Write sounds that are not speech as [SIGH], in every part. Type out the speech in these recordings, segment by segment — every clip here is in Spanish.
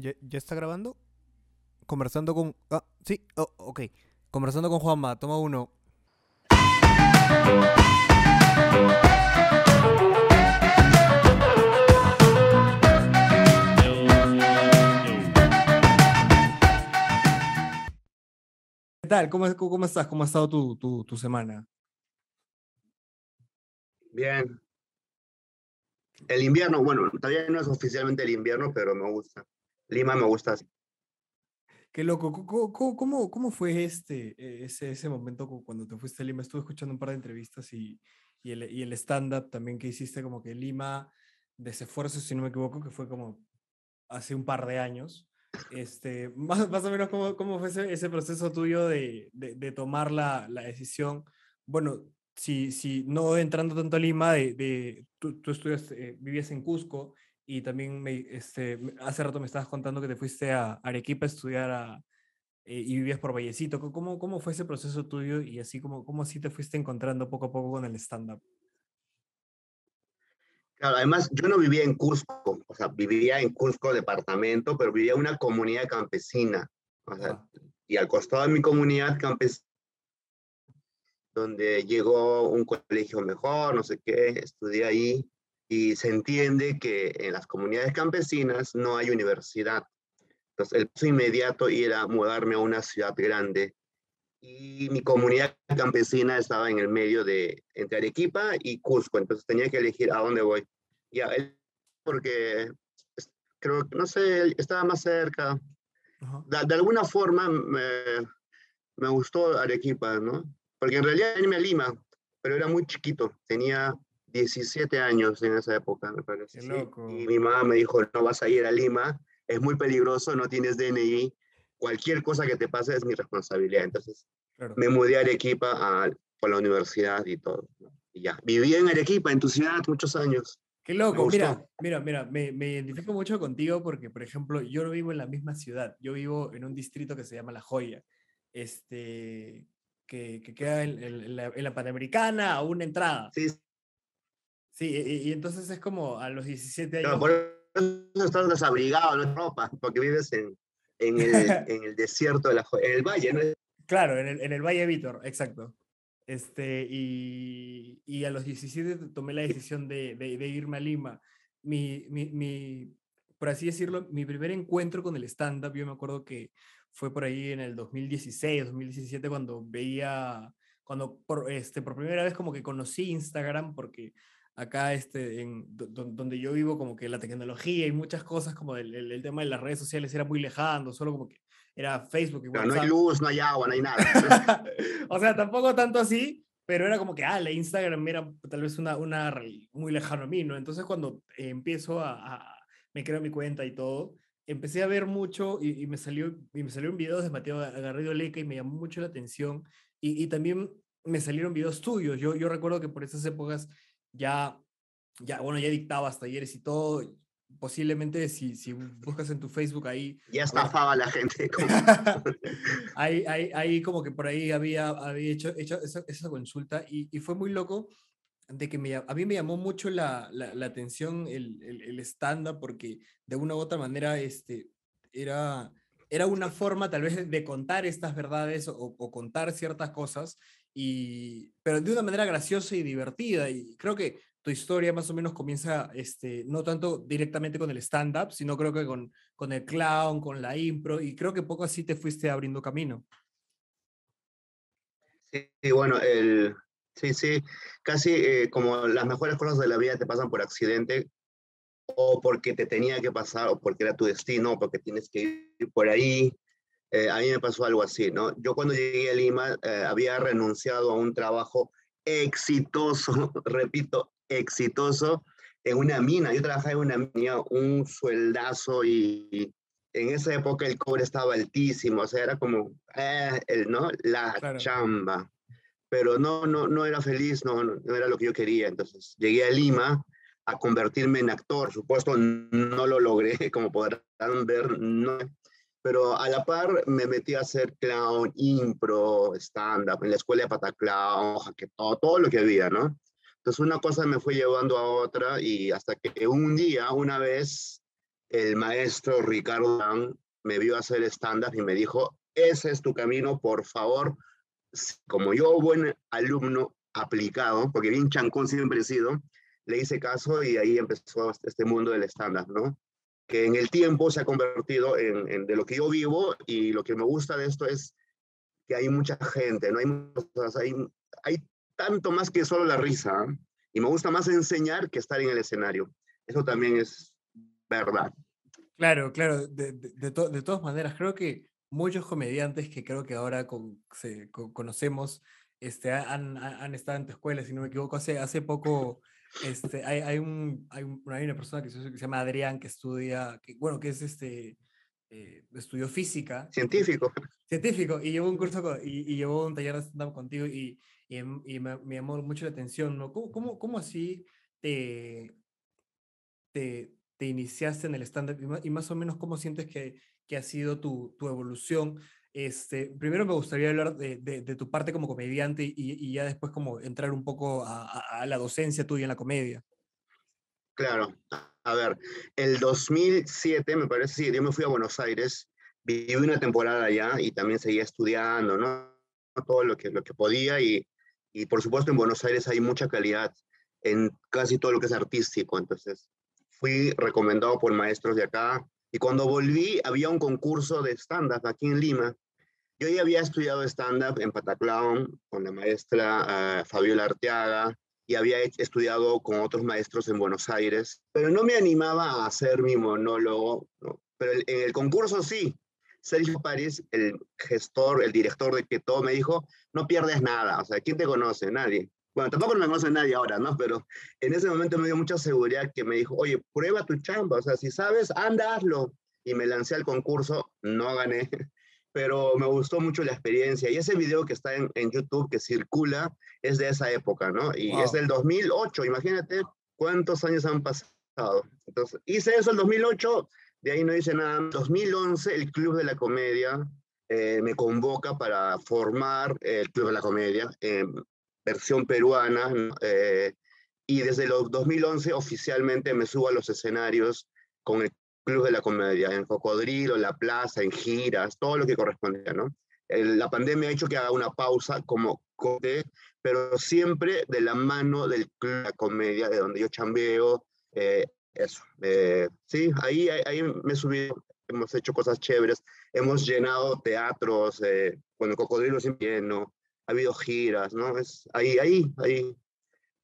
¿Ya, ya está grabando? Conversando con... Ah, sí, oh, ok. Conversando con Juanma, toma uno. ¿Qué tal? ¿Cómo, cómo estás? ¿Cómo ha estado tu, tu, tu semana? Bien. El invierno, bueno, todavía no es oficialmente el invierno, pero me gusta. Lima me gusta así. Qué loco. ¿Cómo, cómo, cómo, fue este, eh, ese, ese momento cu- cuando te fuiste a Lima? Estuve escuchando un par de entrevistas y, y el, y el stand-up también que hiciste como que Lima de esfuerzo, si no me equivoco, que fue como hace un par de años. Este, [LAUGHS] más, más o menos, ¿cómo, cómo fue ese, ese proceso tuyo de, de, de tomar la, la decisión? Bueno, si, si no entrando tanto a Lima, de, de, tú, tú estudias, eh, vivías en Cusco y también me, este, hace rato me estabas contando que te fuiste a Arequipa a estudiar a, eh, y vivías por Vallecito. ¿Cómo, ¿Cómo fue ese proceso tuyo y así como cómo así te fuiste encontrando poco a poco con el stand-up? Claro, además, yo no vivía en Cusco, o sea, vivía en Cusco, departamento, pero vivía en una comunidad campesina. O sea, Ajá. y al costado de mi comunidad campesina, donde llegó un colegio mejor, no sé qué, estudié ahí, y se entiende que en las comunidades campesinas no hay universidad. Entonces, el paso inmediato era mudarme a una ciudad grande. Y mi comunidad campesina estaba en el medio de entre Arequipa y Cusco, entonces tenía que elegir a dónde voy. Y a él, porque es- creo que, no sé, estaba más cerca. De, de alguna forma me, me gustó Arequipa, ¿no? Porque en realidad irme a Lima, pero era muy chiquito, tenía 17 años en esa época, me parece. Qué sí. loco. Y mi mamá me dijo, no vas a ir a Lima, es muy peligroso, no tienes DNI, cualquier cosa que te pase es mi responsabilidad. Entonces Claro. me mudé a Arequipa a, por la universidad y todo. ¿no? Y ya, viví en Arequipa, en tu ciudad, muchos años. Qué loco, mira, mira, mira, me, me identifico mucho contigo porque, por ejemplo, yo no vivo en la misma ciudad, yo vivo en un distrito que se llama La Joya, este, que, que queda en, en- en la, en la Panamericana a una entrada. Sí, Sí, y, y entonces es como a los 17 claro, años. por eso estás desabrigado, no es ropa, porque vives en, en, el, [LAUGHS] en el desierto de la en el valle, ¿no? Claro, en el, en el Valle Vítor, exacto. Este, y, y a los 17 t- tomé la decisión de, de- de irme a Lima. Mi, mi, mi, por así decirlo, mi primer encuentro con el stand-up, yo me acuerdo que fue por ahí en el 2016, 2017, cuando veía, cuando por, este, por primera vez como que conocí Instagram, porque acá este, en, do- do- donde yo vivo, como que la tecnología y muchas cosas, como el, el- el tema de las redes sociales era muy lejano, solo como que era Facebook y Pero no hay luz, no hay agua, no hay nada. [LAUGHS] [LAUGHS] o sea, tampoco tanto así, pero era como que, ah, la Instagram era tal vez una, una muy lejano a mí, ¿no? Entonces cuando empiezo a, a- me creo mi cuenta y todo, empecé a ver mucho y, y me salió y me salieron videos de Mateo Garrido Leca y me llamó mucho la atención y, y también me salieron videos tuyos. Yo, yo recuerdo que por esas épocas ya, ya, bueno, ya dictaba hasta talleres y todo. Posiblemente si, si buscas en tu Facebook ahí, Ya estafaba a la gente. [LAUGHS] con- [LAUGHS] ahí, ahí, ahí como que por ahí había, había hecho, hecho esa, esa consulta y, y fue muy loco de que me, a mí me llamó mucho la, la, la atención el, el, el stand-up porque de una u otra manera este, era, era una forma tal vez de- de contar estas verdades o, o contar ciertas cosas, y, pero de una manera graciosa y divertida. Y creo que tu historia más o menos comienza este, no tanto directamente con el stand-up, sino creo que con, con el clown, con la impro, y creo que poco así te fuiste abriendo camino. Sí, y bueno, el, sí, sí, casi eh, como las mejores cosas de la vida te pasan por accidente o porque te tenía que pasar o porque era tu destino o porque tienes que ir por ahí. Eh, a mí me pasó algo así, ¿no? Yo cuando llegué a Lima eh, había renunciado a un trabajo exitoso, [LAUGHS] repito, exitoso, en una mina. Yo trabajaba en una mina, un sueldazo y en esa época el cobre estaba altísimo, o sea, era como, eh, el, ¿no? La Claro. chamba. Pero no, no, no era feliz, no, no, no era lo que yo quería. Entonces llegué a Lima a convertirme en actor. Por supuesto, no lo logré, [LAUGHS] como podrán ver, no. Pero a la par me metí a hacer clown, impro, stand-up, en la escuela de Pataclown, todo, todo lo que había, ¿no? Entonces una cosa me fue llevando a otra y hasta que un día, una vez, el maestro Ricardo me vio hacer stand-up y me dijo, ese es tu camino, por favor, como yo, buen alumno aplicado, porque bien chancón siempre he sido, le hice caso y ahí empezó este mundo del stand-up, ¿no? Que en el tiempo se ha convertido en, de lo que yo vivo y lo que me gusta de esto es que hay mucha gente, ¿no? Hay, hay, hay tanto más que solo la risa. ¿eh? Y me gusta más enseñar que estar en el escenario. Eso también es verdad. Claro, claro. De, de, de, todas maneras, creo que muchos comediantes que creo que ahora con, se, conocemos este, han, han, estado en tu escuela, si no me equivoco. Hace, hace poco este, hay, hay, un, hay, una persona que se, llama Adrián que estudia, que, bueno, que es este, eh, estudió física. Científico. Científico, y llevó un curso y, y llevó un taller de stand contigo y, y, y me, me, llamó mucho la atención, ¿no? ¿Cómo, cómo, cómo así te, te, te, iniciaste en el stand-up y, más o menos cómo sientes que, que ha sido tu, tu evolución? Este, primero me gustaría hablar de, de, de tu parte como comediante y, y, ya después como entrar un poco a, a, a la docencia tuya en la comedia. Claro, a ver, el 2007 me parece, sí, yo me fui a Buenos Aires, viví una temporada allá y también seguía estudiando, ¿no? Todo lo que, lo que podía y, y por supuesto en Buenos Aires hay mucha calidad en casi todo lo que es artístico, entonces fui recomendado por maestros de acá y cuando volví había un concurso de stand-up aquí en Lima. Yo ya había estudiado stand-up en Pataclown con la maestra uh, Fabiola Arteaga, y había estudiado con otros maestros en Buenos Aires, pero no me animaba a hacer mi monólogo, ¿no? pero el, en el concurso sí. Sergio París, el gestor, el director de que todo, me dijo, no pierdes nada, o sea, ¿quién te conoce? Nadie. Bueno, tampoco me conoce nadie ahora, ¿no? Pero en ese momento me dio mucha seguridad que me dijo, oye, prueba tu chamba, o sea, si sabes, anda, hazlo. Y me lancé al concurso, no gané, pero me gustó mucho la experiencia. Y ese video que está en, en YouTube, que circula, es de esa época, ¿no? Y wow. es del 2008, imagínate cuántos años han pasado. Entonces, hice eso el 2008, de ahí no hice nada. En 2011, el Club de la Comedia eh, me convoca para formar el Club de la Comedia en versión peruana. Eh, y desde el 2011 oficialmente me subo a los escenarios con el Club de la Comedia, en Cocodrilo, en La Plaza, en giras, todo lo que correspondía, ¿no? La pandemia ha hecho que haga una pausa como corte, pero siempre de la mano del Club de la Comedia, de donde yo chambeo, eh, eso. Eh, sí, ahí, ahí me subido, hemos hecho cosas chéveres, hemos llenado teatros, eh, bueno, Cocodrilo siempre lleno, ha habido giras, ¿no? Es ahí, ahí, ahí.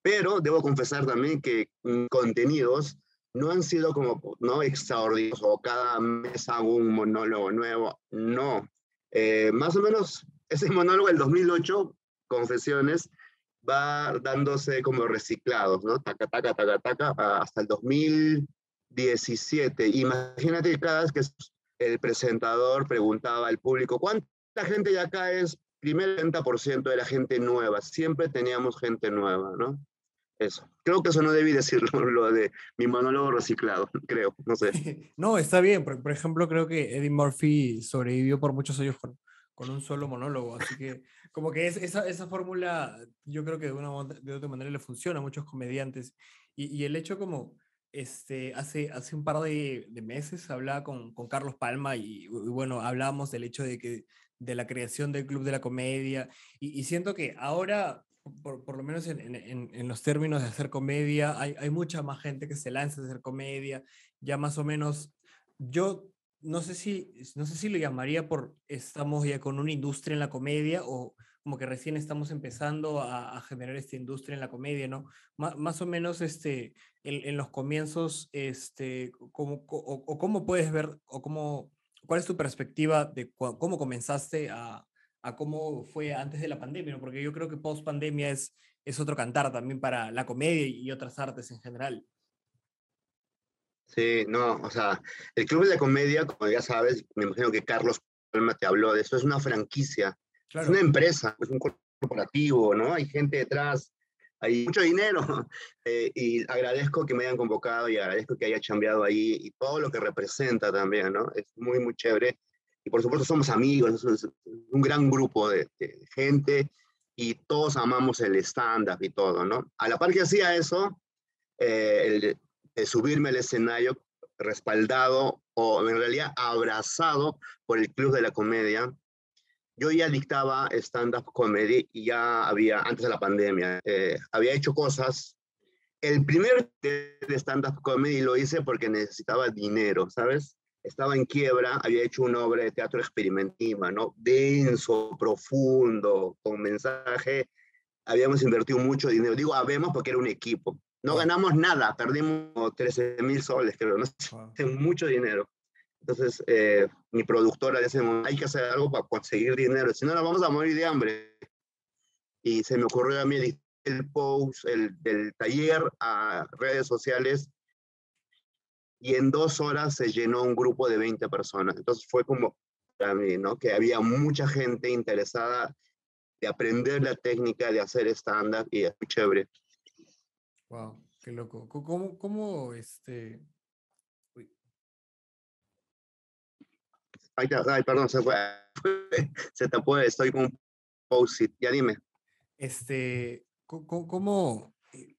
Pero debo confesar también que contenidos no han sido como, ¿no? Extraordinarios o cada mes hago un monólogo nuevo, no. Eh, más o menos ese monólogo del 2008, Confesiones, va dándose como reciclados, ¿no? Taca, taca, taca, taca, hasta el 2017. Imagínate cada vez que el presentador preguntaba al público, ¿cuánta gente de acá es? Primer 30% de la gente nueva. Siempre teníamos gente nueva, ¿no? Eso. Creo que eso no debí decirlo, [LAUGHS] lo de mi monólogo reciclado, [LAUGHS] creo, no sé. [LAUGHS] No, está bien. Por, por ejemplo, creo que Eddie Murphy sobrevivió por muchos años con, con un solo monólogo, así que como que es, esa, esa fórmula yo creo que de una de otra manera le funciona a muchos comediantes y, y el hecho como este, hace, hace un par de, de meses hablaba con, con Carlos Palma y, y, bueno, hablábamos del hecho de que de la creación del Club de la Comedia y, y siento que ahora por, por, lo menos en, en, en, los términos de hacer comedia, hay, hay, mucha más gente que se lanza a hacer comedia, ya más o menos, yo no sé si, no sé si lo llamaría por estamos ya con una industria en la comedia o como que recién estamos empezando a, a generar esta industria en la comedia, ¿no? M más o menos este, en, en, los comienzos, este, cómo, o, o, cómo puedes ver, o cómo, cuál es tu perspectiva de cómo comenzaste a, a cómo fue antes de la pandemia, ¿no? porque yo creo que post pandemia es, es otro cantar también para la comedia y otras artes en general. Sí, no, o sea, el Club de la Comedia, como ya sabes, me imagino que Carlos Palma te habló de eso, es una franquicia, claro. es una empresa, es un corporativo, ¿no? Hay gente detrás, hay mucho dinero, [LAUGHS] eh, y agradezco que me hayan convocado y agradezco que haya chambeado ahí y todo lo que representa también, ¿no? Es muy, muy chévere y por supuesto somos amigos, es un gran grupo de, de gente y todos amamos el stand-up y todo, ¿no? A la par que hacía eso, eh, el, subirme al escenario, respaldado o en realidad abrazado por el Club de la Comedia. Yo ya dictaba stand-up comedy y ya había, antes de la pandemia, eh, había hecho cosas. El primer de stand-up comedy lo hice porque necesitaba dinero, ¿sabes? Estaba en quiebra, había hecho una obra de teatro experimentiva, ¿no? Denso, profundo, con mensaje. Habíamos invertido mucho dinero. Digo, habemos porque era un equipo. No ganamos nada, perdimos 13 mil soles, creo, no [LAUGHS] sé, mucho dinero. Entonces, eh, mi productora dice, hay que hacer algo para conseguir dinero, si no nos vamos a morir de hambre. Y se me ocurrió a mí el post el, del taller a redes sociales y en dos horas se llenó un grupo de 20 personas. Entonces fue como para mí, ¿no? Que había mucha gente interesada de aprender la técnica de hacer stand-up y es muy chévere. Wow, qué loco. ¿Cómo, cómo este... Ay, ay, perdón, se fue. [LAUGHS] se tapó, estoy con un post-it. Ya dime. Este, ¿cómo, eh,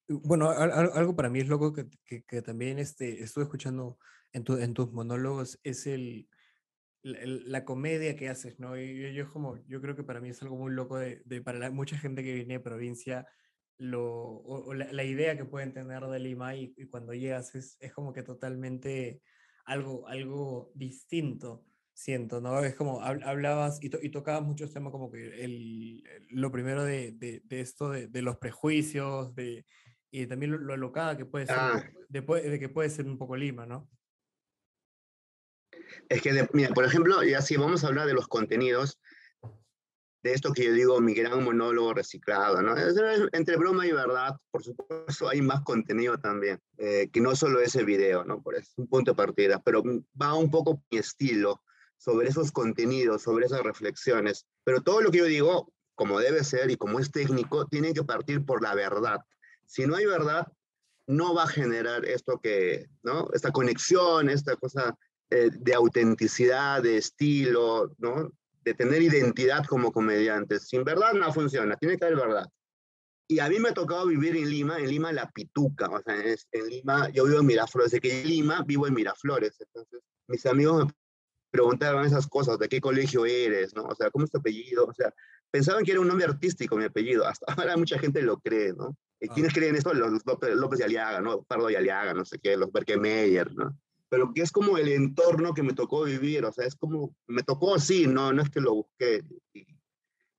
bueno, algo para mí es loco que, que, también este, estuve escuchando en, tu, en tus monólogos es el, la, comedia que haces, ¿no? Y yo, como, yo creo que para mí es algo muy loco de, para mucha gente que viene de provincia, lo, la, idea que pueden tener de Lima y, cuando llegas es, es, como que totalmente algo, algo distinto, siento, ¿no? Es como hablabas y, y tocabas muchos temas como que el, lo primero de, de, esto de, los prejuicios, de, y también lo, alocada que puede ser, ah. de, que puede ser un poco Lima, ¿no? Es que, mira, por ejemplo, ya si vamos a hablar de los contenidos, de esto que yo digo, mi gran monólogo reciclado, ¿no? Entre broma y verdad, por supuesto, hay más contenido también, eh, que no solo ese video, ¿no? Por eso, un punto de partida, pero va un poco mi estilo sobre esos contenidos, sobre esas reflexiones. Pero todo lo que yo digo, como debe ser y como es técnico, tiene que partir por la verdad. Si no hay verdad, no va a generar esto que, ¿no? Esta conexión, esta cosa eh, de autenticidad, de estilo, ¿no? de tener identidad como comediante. Sin verdad no funciona, tiene que haber verdad. Y a mí me ha tocado vivir en Lima, en Lima la pituca, o sea, en Lima, yo vivo en Miraflores, desde que en Lima vivo en Miraflores, entonces mis amigos me preguntaban esas cosas, de qué colegio eres, ¿no? O sea, ¿cómo es tu apellido? O sea, pensaban que era un nombre artístico mi apellido, hasta [LAUGHS] ahora mucha gente lo cree, ¿no? ¿Y ¿Quiénes ah. creen esto? Los López, López de Aliaga, ¿no? Pardo y Aliaga, no sé qué, los Berkemeyer, ¿no? pero que es como el entorno que me tocó vivir, o sea, es como, me tocó así, no, no es que lo busqué.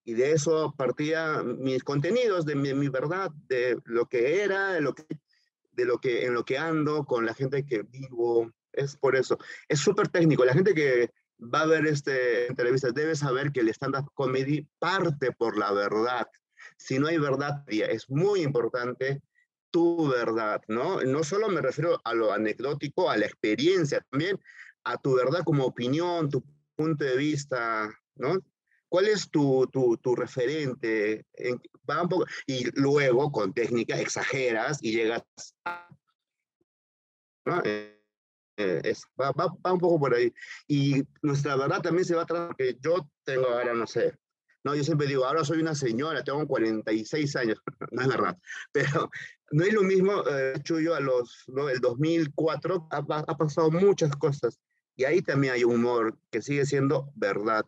Y, de eso partía mis contenidos, de mi, mi, verdad, de lo que era, de lo que, de lo que, en lo que ando, con la gente que vivo, es por eso. Es súper técnico, la gente que va a ver este entrevista debe saber que el stand-up comedy parte por la verdad. Si no hay verdad, es muy importante tu verdad, ¿no? No solo me refiero a lo anecdótico, a la experiencia, también a tu verdad como opinión, tu punto de vista, ¿no? ¿Cuál es tu, tu, tu referente? va un poco, y luego, con técnica, exageras y llegas a... ¿no? Eh, eh, es, va, va, va, un poco por ahí. Y nuestra verdad también se va a tratar, porque yo tengo ahora, no sé, no, yo siempre digo, ahora soy una señora, tengo 46 años, [LAUGHS] no es verdad, pero no es lo mismo, eh, Chuyo, a los, ¿no? el 2004 ha, ha, pasado muchas cosas y ahí también hay humor que sigue siendo verdad.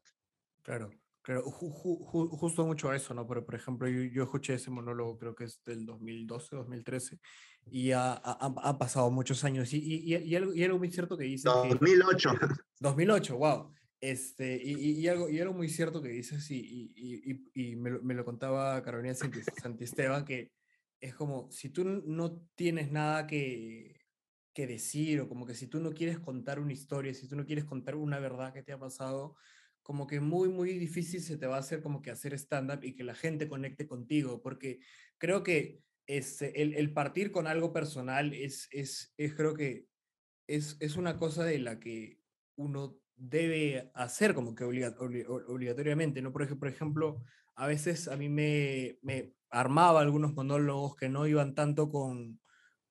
Claro, claro, justo mucho a eso, ¿no? Pero, por ejemplo, yo, yo, escuché ese monólogo, creo que es del 2012, 2013, y ha, ha, pasado muchos años. Y, y, y, algo, y, algo, muy cierto que dice. 2008. 2008, wow. Este, y, y, algo, y algo muy cierto que dices, y, y, y me, lo, me, lo, contaba Carolina Santisteban, que es como si tú no tienes nada que, que decir, o como que si tú no quieres contar una historia, si tú no quieres contar una verdad que te ha pasado, como que muy, muy difícil se te va a hacer como que hacer stand-up y que la gente conecte contigo, porque creo que es, el, el partir con algo personal es, es, es creo que es, es una cosa de la que uno debe hacer como que obligatoriamente, ¿no? Por ejemplo, a veces a mí me, me, armaba algunos monólogos que no iban tanto con,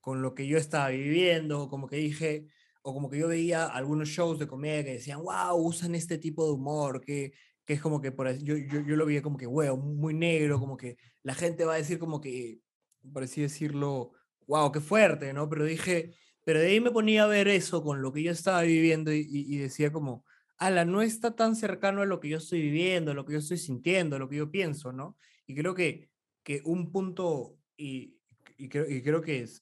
con lo que yo estaba viviendo, como que dije, o como que yo veía algunos shows de comedia que decían, wow, usan este tipo de humor, que, que es como que por yo, yo, yo lo veía como que, wow, muy negro, como que la gente va a decir como que, por así decirlo, wow, qué fuerte, ¿no? Pero dije, Pero de ahí me ponía a ver eso con lo que yo estaba viviendo y, decía como, ala, no está tan cercano a lo que yo estoy viviendo, lo que yo estoy sintiendo, lo que yo pienso, ¿no? Y creo que, que un punto, y, y, creo, y creo que es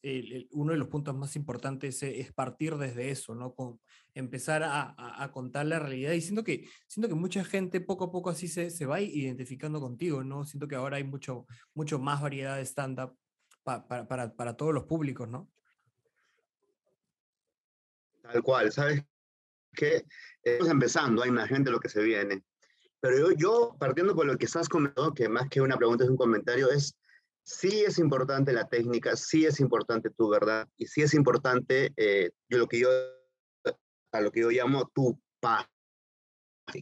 uno de los puntos más importantes e, es, partir desde eso, ¿no? Con empezar a, a, contar la realidad. Y siento que, siento que mucha gente poco a poco así se, se va identificando contigo, ¿no? Siento que ahora hay mucho, mucho más variedad de stand-up para, para, para todos los públicos, ¿no? Tal cual, ¿sabes? que estamos empezando a imagen de lo que se viene. Pero yo, partiendo por lo que estás comentando, que más que una pregunta es un comentario, es sí es importante la técnica, sí es importante tu verdad y sí es importante eh, yo lo que yo a lo que yo llamo tu paz.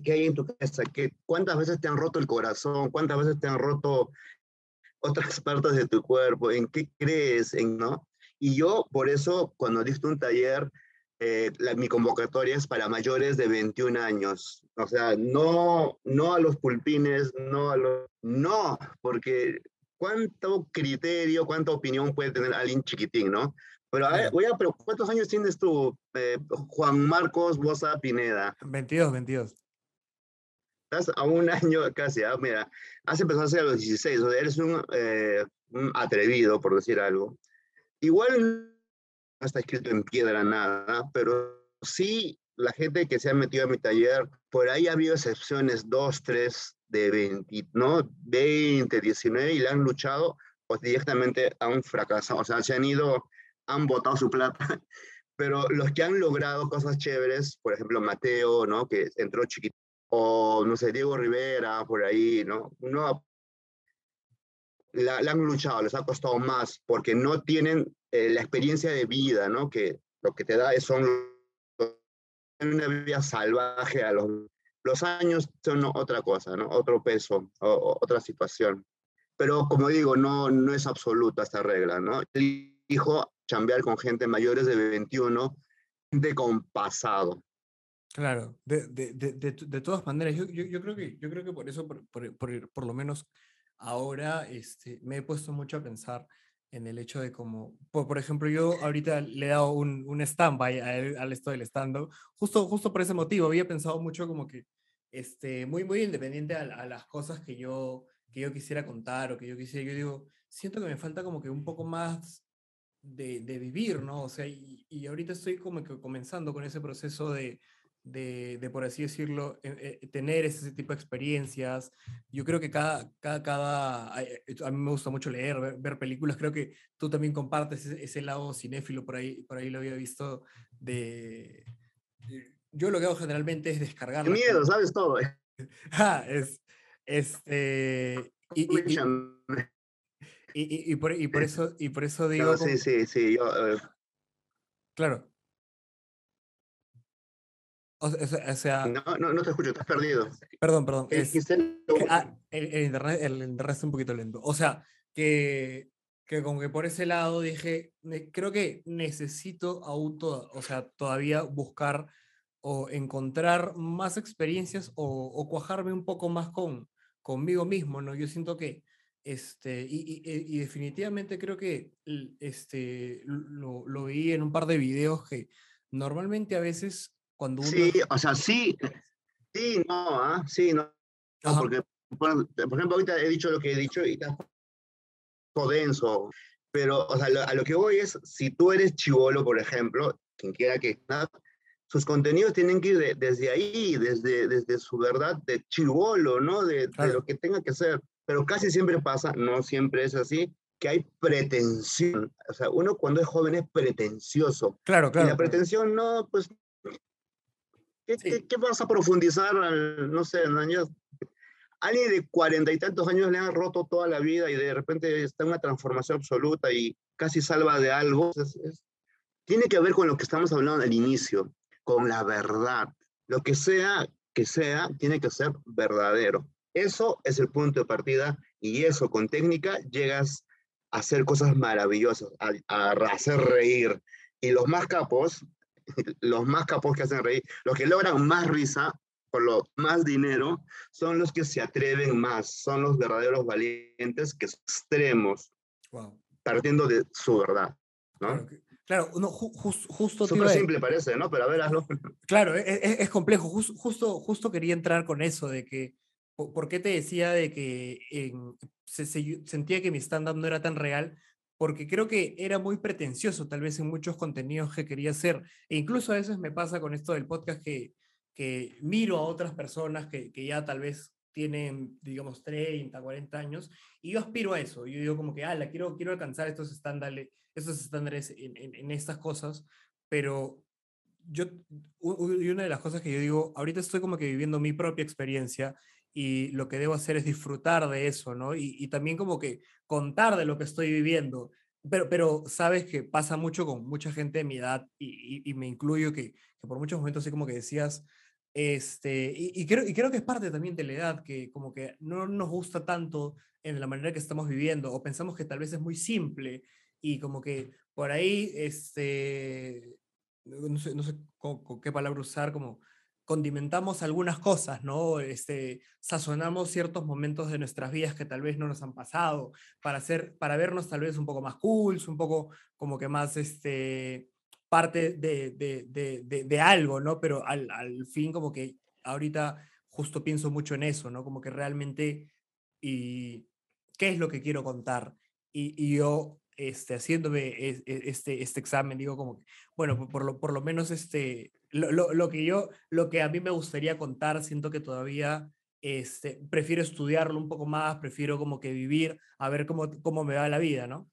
¿Qué hay en tu cabeza? ¿Qué, ¿Cuántas veces te han roto el corazón? ¿Cuántas veces te han roto otras [LAUGHS] partes de tu cuerpo? ¿En qué crees? En, ¿no? Y yo, por eso, cuando diste un taller, eh, mi convocatoria es para mayores de 21 años. O sea, no, no a los pulpines, no a los... No, porque cuánto criterio, cuánta opinión puede tener alguien chiquitín, ¿no? Pero a ver, voy a, pero ¿cuántos años tienes tú, eh, Juan Marcos Bosa Pineda? 22, 22. Estás a un [LAUGHS] año casi, ¿ah? mira, has empezado a ser a los 16, o sea, eres un, eh, un atrevido, por decir algo. Igual está escrito en piedra nada, pero sí la gente que se ha metido a mi taller, por ahí ha habido excepciones, dos, tres de 20, ¿no? 20, 19 y le han luchado o directamente han fracasado, o sea, se han ido, han botado su plata, [LAUGHS] pero los que han logrado cosas chéveres, por ejemplo, Mateo, ¿no? Que entró chiquito, o no sé, Diego Rivera, por ahí, ¿no? No, la, han luchado, les ha costado más porque no tienen eh, la experiencia de vida, ¿no? Que lo que te da es son una vida salvaje a los, años son otra cosa, ¿no? Otro peso, otra situación. Pero como digo, no, no es absoluta esta regla, ¿no? Elijo chambear con gente mayores de 21, de con pasado. Claro, de, de, de, de todas maneras, yo, yo, yo, creo que, yo creo que por eso, por, por, por, por lo menos ahora este, me he puesto mucho a pensar en el hecho de como, por, ejemplo, yo ahorita le he dado un, un stand-by al esto del stand justo, justo por ese motivo, había pensado mucho como que, este, muy, muy independiente a, las cosas que yo, que yo quisiera contar o que yo quisiera, yo digo, siento que me falta como que un poco más de, de vivir, ¿no? O sea, y, y ahorita estoy como que comenzando con ese proceso de, de, de, por así decirlo, eh, eh, tener ese tipo de experiencias. Yo creo que cada, cada, cada, eh, a mí me gusta mucho leer, ver, películas, creo que tú también compartes ese, lado cinéfilo, por ahí, por ahí lo había visto, de... Yo lo que hago generalmente es descargar... miedo, sabes todo. [LAUGHS] ah, es, este... Y, y, y, y, por, y, por, [LAUGHS] eso, y por eso digo... sí, sí, sí, yo... Claro, o sea, no, no, no te escucho, estás perdido. Perdón, perdón. Es, ah, el, internet, el internet es un poquito lento. O sea, que, que como que por ese lado dije, creo que necesito aún, o sea, todavía buscar o encontrar más experiencias o, o, cuajarme un poco más con conmigo mismo, ¿no? Yo siento que, este, y, y, y definitivamente creo que este, lo, lo vi en un par de videos que normalmente a veces Sí, o sea, sí, sí, no, ¿ah? sí, no. porque, por, ejemplo, ahorita he dicho lo que he dicho y está denso, pero, o sea, a lo que voy es, si tú eres chivolo, por ejemplo, quien quiera que sus contenidos tienen que ir desde ahí, desde, desde su verdad de chivolo, ¿no? De, de, lo que tenga que ser. Pero casi siempre pasa, no siempre es así, que hay pretensión. O sea, uno cuando es joven es pretencioso. Claro, claro. Y la pretensión no, pues ¿Qué, ¿qué, vas a profundizar? No sé, años. Alguien de cuarenta y tantos años le han roto toda la vida y de repente está en una transformación absoluta y casi salva de algo. tiene que ver con lo que estamos hablando al inicio, con la verdad. Lo que sea que sea, tiene que ser verdadero. Eso es el punto de partida y eso con técnica llegas a hacer cosas maravillosas, a, a hacer reír. Y los más capos [LAUGHS] los más capos que hacen reír, los que logran más risa por lo más dinero, son los que se atreven más, son los verdaderos valientes que son extremos, partiendo de su verdad. ¿no? Claro, no, justo... Súper simple parece, ¿no? Pero a ver, hazlo. Claro, es, e, es complejo. justo, justo quería entrar con eso, de que, ¿por qué te decía de que se, sentía que mi stand-up no era tan real? Porque creo que era muy pretencioso tal vez en muchos contenidos que quería hacer. E incluso a veces me pasa con esto del podcast que, que miro a otras personas que, que ya tal vez tienen, digamos, 30, 40 años, y yo aspiro a eso. Yo digo como que, ah, la quiero, quiero alcanzar estos estándares, estos estándares en, en, estas cosas, pero yo, y una de las cosas que yo digo, ahorita estoy como que viviendo mi propia experiencia y lo que debo hacer es disfrutar de eso, ¿no? Y, y también como que contar de lo que estoy viviendo. Pero, pero sabes que pasa mucho con mucha gente de mi edad y, y, me incluyo que, que, por muchos momentos así como que decías, este, y, creo, y creo que es parte también de la edad, que como que no nos gusta tanto en la manera que estamos viviendo, o pensamos que tal vez es muy simple, y como que por ahí, este, no sé, no sé con, qué palabra usar, como condimentamos algunas cosas, ¿no? Este, sazonamos ciertos momentos de nuestras vidas que tal vez no nos han pasado, para, hacer, para vernos tal vez un poco más cool, un poco como que más, este, parte de, de, de, de algo, ¿no? Pero al, al, fin como que ahorita justo pienso mucho en eso, ¿no? Como que realmente, y, ¿qué es lo que quiero contar? Y, y yo, este, haciéndome este, este examen, digo como, bueno, por lo, por lo menos este, lo, lo, lo, que yo, lo que a mí me gustaría contar, siento que todavía este, prefiero estudiarlo un poco más, prefiero como que vivir, a ver cómo, cómo me va la vida, ¿no?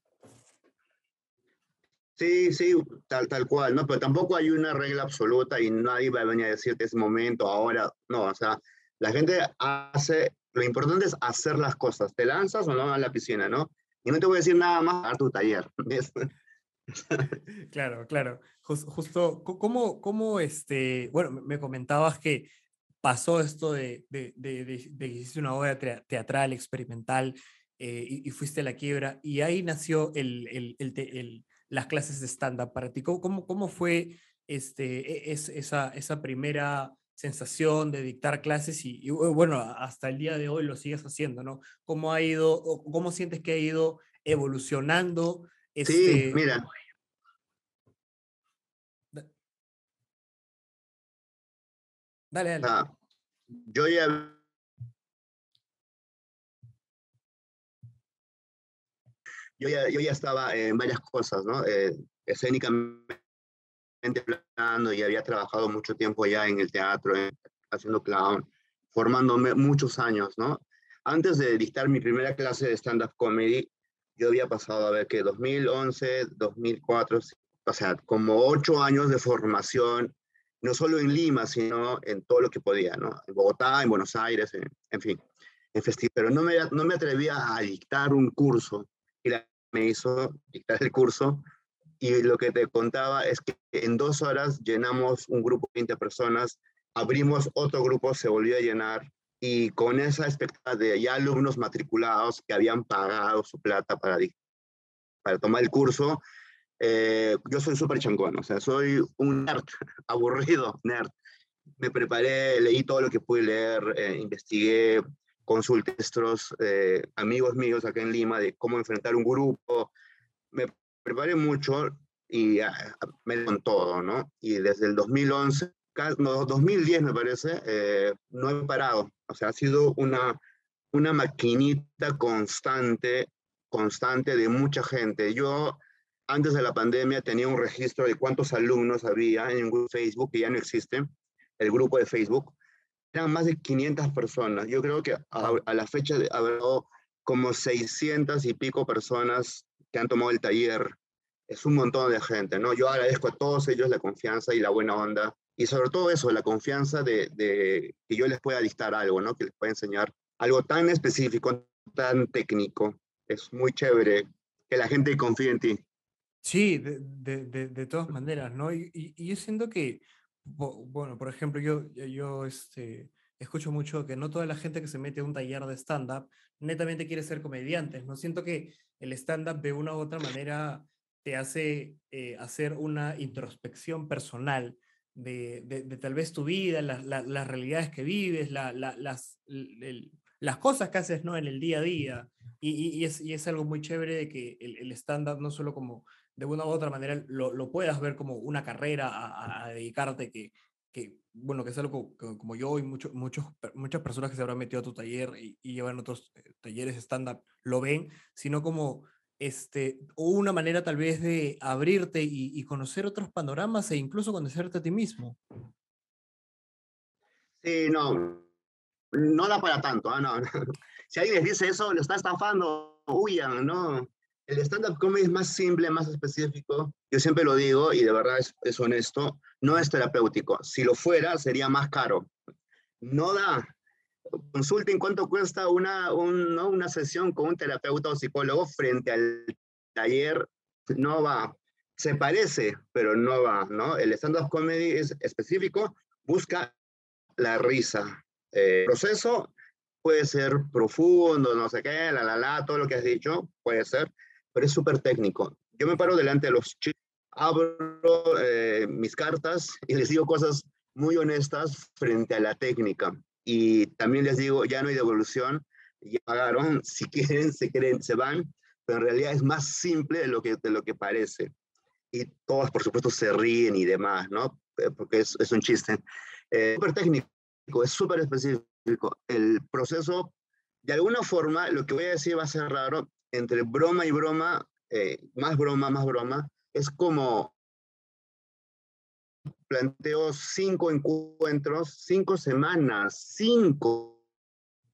Sí, sí, tal, tal cual, ¿no? Pero tampoco hay una regla absoluta y nadie va a venir a decirte ese momento, ahora, no, o sea, la gente hace, lo importante es hacer las cosas, te lanzas o no a la piscina, ¿no? Y no te voy a decir nada más a tu taller. [LAUGHS] [LAUGHS] claro, claro. justo, ¿cómo, ¿cómo, este, bueno, me comentabas que pasó esto de, de, de, de, que hiciste una obra teatral, experimental, eh, y, y, fuiste a la quiebra, y ahí nació el, el, el, el las clases de stand-up para ti? ¿Cómo, cómo fue este, e, es, esa, esa primera sensación de dictar clases y, bueno, hasta el día de hoy lo sigues haciendo, ¿no? ¿Cómo ha ido, cómo sientes que ha ido evolucionando? Este... Sí, mira. Dale, dale. Ah, yo ya yo ya, yo ya estaba en varias cosas, ¿no? Eh, escénicamente hablando y había trabajado mucho tiempo ya en el teatro, haciendo clown, formándome muchos años, ¿no? Antes de dictar mi primera clase de stand-up comedy, yo había pasado a ver que 2011, 2004, o sea, como ocho años de formación, no solo en Lima, sino en todo lo que podía, ¿no? En Bogotá, en Buenos Aires, en, fin, en festival. Pero no me, no me atrevía a dictar un curso. Y me hizo dictar el curso y lo que te contaba es que en dos horas llenamos un grupo de 20 personas, abrimos otro grupo, se volvió a llenar y con esa expectativa de ya alumnos matriculados que habían pagado su plata para, para tomar el curso, eh, yo soy súper chancón, o sea, soy un nerd, [LAUGHS] aburrido, nerd. Me preparé, leí todo lo que pude leer, eh, investigué, consulté eh, amigos míos acá en Lima de cómo enfrentar un grupo. Me preparé mucho y ah, me con todo, ¿no? Y desde el 2011, no, 2010 me parece, eh, no he parado. O sea, ha sido una, una maquinita constante, constante de mucha gente. Yo antes de la pandemia tenía un registro de cuántos alumnos había en un Facebook, que ya no existe, el grupo de Facebook, eran más de 500 personas. Yo creo que a, la fecha de haber como 600 y pico personas que han tomado el taller. Es un montón de gente, ¿no? Yo agradezco a todos ellos la confianza y la buena onda. Y sobre todo eso, la confianza de, de que yo les pueda dictar algo, ¿no? Que les pueda enseñar algo tan específico, tan técnico. Es muy chévere que la gente confíe en ti. Sí, de, de, de, todas maneras, ¿no? Y, y, y, yo siento que bueno, por ejemplo, yo, yo este, escucho mucho que no toda la gente que se mete a un taller de stand-up netamente quiere ser comediantes. No siento que el stand-up de una u otra manera te hace eh, hacer una introspección personal de, de, tal vez tu vida, las realidades que vives, las, las cosas que haces ¿no? en el día a día. Y, y, es, y, es, algo muy chévere de que el, el stand-up no solo como de una u otra manera lo, lo puedas ver como una carrera a, a dedicarte que, que, bueno, que es algo como yo y muchas personas que se habrán metido a tu taller y, llevan otros eh, talleres stand-up lo ven, sino como este, una manera tal vez de abrirte y, conocer otros panoramas e incluso conocerte a ti mismo. Sí, no, no da para tanto, no, [LAUGHS] Si alguien les dice eso, lo está estafando, huyan, ¿no? El stand-up comedy es más simple, más específico. Yo siempre lo digo y de verdad es, honesto, no es terapéutico. Si lo fuera, sería más caro. No da. Consulten cuánto cuesta una, una sesión con un terapeuta o psicólogo frente al taller. No va. Se parece, pero no va, ¿no? El stand-up comedy es específico, busca la risa. Eh, proceso puede ser profundo, no sé qué, la, la, la, todo lo que has dicho, puede ser, pero es súper técnico. Yo me paro delante de los chicos, abro eh, mis cartas [LAUGHS] y les digo cosas muy honestas frente a la técnica. Y también les digo, ya no hay devolución, ya pagaron, [LAUGHS] si quieren, se quieren, se van, pero en realidad es más simple de lo que, de lo que parece. Y todos, por supuesto, se ríen y demás, ¿no? Eh, porque es, es un chiste. Eh, súper técnico, es súper específico. El proceso, de alguna forma, lo que voy a decir va a ser raro, entre broma y broma, eh, más broma, más broma, es como planteo cinco encuentros, cinco semanas, cinco,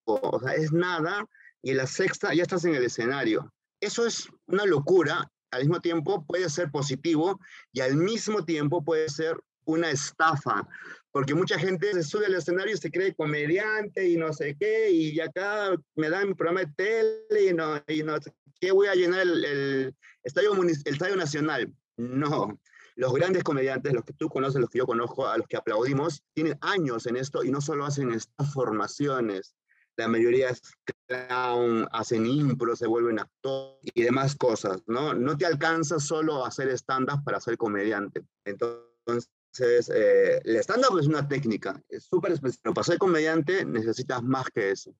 o sea, es nada, y la sexta ya estás en el escenario. Eso es una locura, al mismo tiempo puede ser positivo y al mismo tiempo puede ser una estafa, porque mucha gente se sube al escenario y se cree comediante y no sé qué, y acá me dan mi programa de tele y no, y no ¿qué voy a llenar el, estadio, el estadio nacional? No, los grandes comediantes, los que tú conoces, los que yo conozco, a los que aplaudimos, tienen años en esto y no solo hacen estas formaciones, la mayoría es clown, hacen impro, se vuelven actores y demás cosas, ¿no? No te alcanza solo hacer stand-up para ser comediante. Entonces, entonces, eh, el stand-up es una técnica, es súper específico. Para ser comediante necesitas más que eso.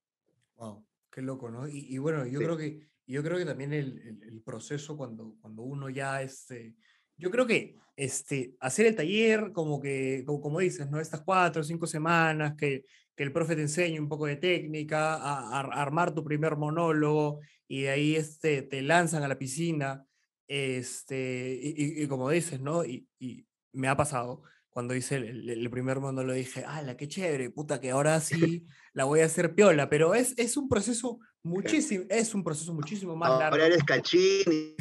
Wow, qué loco, ¿no? Y, bueno, yo creo que yo creo que también el, el, proceso cuando, cuando uno ya, este, yo creo que este, hacer el taller, como que, como, como dices, ¿no? Estas cuatro o cinco semanas, que, que el profe te enseñe un poco de técnica, a, armar tu primer monólogo y de ahí este, te lanzan a la piscina, este, y, y, como dices, ¿no? Y, y, me ha pasado cuando hice el, primer mundo lo dije, la qué chévere, puta, que ahora sí la voy a hacer piola! Pero es, es un proceso muchísimo, es un proceso muchísimo más largo. Ahora eres cachín.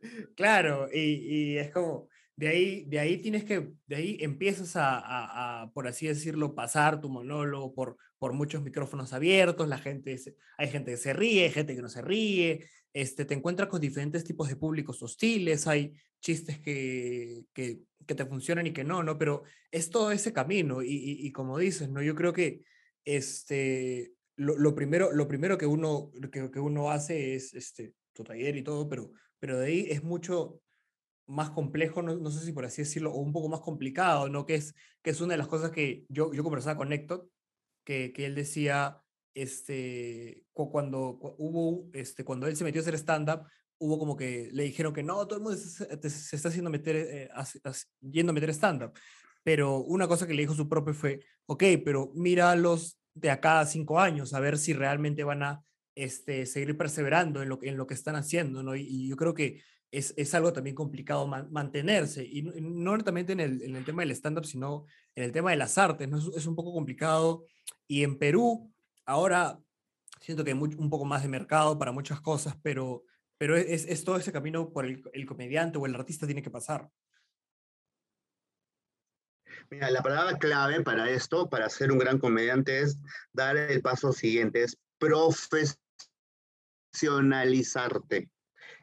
[LAUGHS] claro, y, y, es como, de ahí, de ahí tienes que, de ahí empiezas a, a, por así decirlo, pasar tu monólogo por, por muchos micrófonos abiertos, la gente, hay gente que se ríe, hay gente que no se ríe, este, te encuentras con diferentes tipos de públicos hostiles, hay chistes que, que, te funcionan y que no, ¿no? Pero es todo ese camino y, y, como dices, ¿no? Yo creo que este, lo, lo primero, lo primero que, uno, que, que, uno hace es este, tu taller y todo, pero, pero de ahí es mucho más complejo, no, no, sé si por así decirlo, o un poco más complicado, ¿no? Que es, que es una de las cosas que yo, yo conversaba con Héctor, que, que él decía, este, cuando hubo, este, cuando él se metió a hacer stand-up, hubo como que le dijeron que no, todo el mundo se, está haciendo meter, eh, yendo a meter stand-up. Pero una cosa que le dijo su propio fue, ok, pero míralos de acá a cinco años, a ver si realmente van a este, seguir perseverando en lo, en lo que están haciendo, ¿no? Y, yo creo que es, es algo también complicado mantenerse, y no, no en el, en el tema del stand-up, sino en el tema de las artes, ¿no? Es un poco complicado. Y en Perú, ahora siento que hay un poco más de mercado para muchas cosas, pero, pero es, es todo ese camino por el, el, comediante o el artista tiene que pasar. Mira, la palabra clave para esto, para ser un gran comediante, es dar el paso siguiente, es profesionalizarte.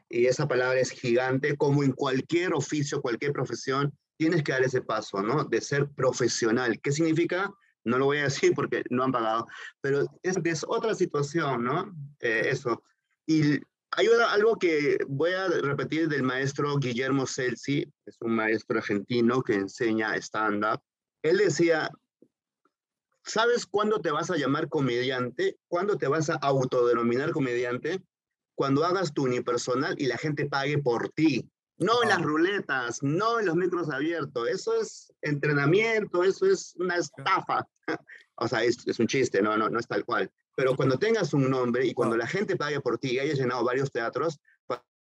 Y esa palabra es gigante, como en cualquier oficio, cualquier profesión, tienes que dar ese paso, ¿no? De ser profesional. ¿Qué significa? No lo voy a decir porque no han pagado, pero es, otra situación, ¿no? Eh, eso. Y hay algo que voy a repetir del maestro Guillermo Celsi, es un maestro argentino que enseña stand-up. Él decía, ¿sabes cuándo te vas a llamar comediante? ¿Cuándo te vas a autodenominar comediante? Cuando hagas tu unipersonal y la gente pague por ti. No en las ruletas, no en los micros abiertos. Eso es entrenamiento, eso es una estafa. [LAUGHS] o sea, es, es, un chiste, no, no, no es tal cual. Pero cuando tengas un nombre y cuando la gente pague por ti y hayas llenado varios teatros,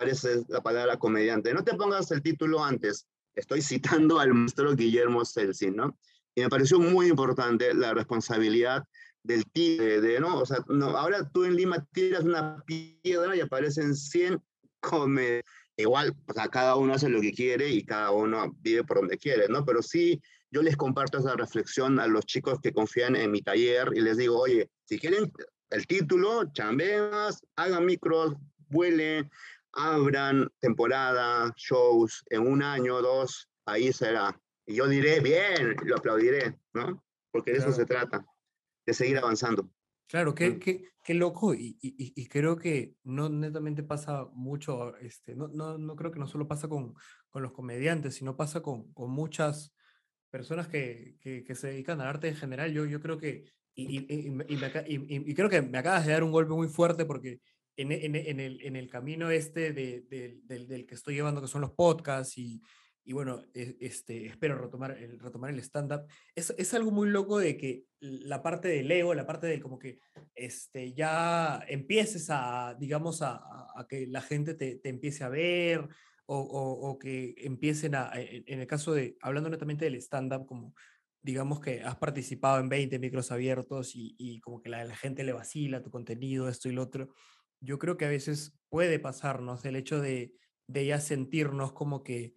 parece la palabra comediante. No te pongas el título antes. Estoy citando al maestro Guillermo Celsin, ¿no? Y me pareció muy importante la responsabilidad del tigre, de, ¿no? O sea, no, ahora tú en Lima tiras una piedra y aparecen 100 come Igual, o sea, cada uno hace lo que quiere y cada uno vive por donde quiere, ¿no? Pero sí, yo les comparto esa reflexión a los chicos que confían en mi taller y les digo, oye, si quieren el título, chambeas, hagan micros, vuelen, abran temporada, shows, en un año, dos, ahí será. Y yo diré, bien, lo aplaudiré, ¿no? Porque de eso se trata, de seguir avanzando. Claro, qué, qué, qué loco y, y, y, creo que no netamente pasa mucho, este, no, no, no creo que no solo pasa con, con los comediantes, sino pasa con, con muchas personas que, que, que, se dedican al arte en general. Yo, yo creo que, y, y, y, creo que me acabas de dar un golpe muy fuerte porque en, en, en, el, en el camino este de, de, del, del que estoy llevando, que son los podcasts y, y bueno, e, este, espero retomar el, retomar el stand-up. Es, es, algo muy loco de que la parte del ego, la parte de como que este, ya empieces a, digamos, a, a que la gente te, te, empiece a ver o, o, o, que empiecen a, en el caso de, hablando netamente del stand-up, como digamos que has participado en 20 micros abiertos y, y como que la, la, gente le vacila tu contenido, esto y lo otro. Yo creo que a veces puede pasarnos el hecho de, de ya sentirnos como que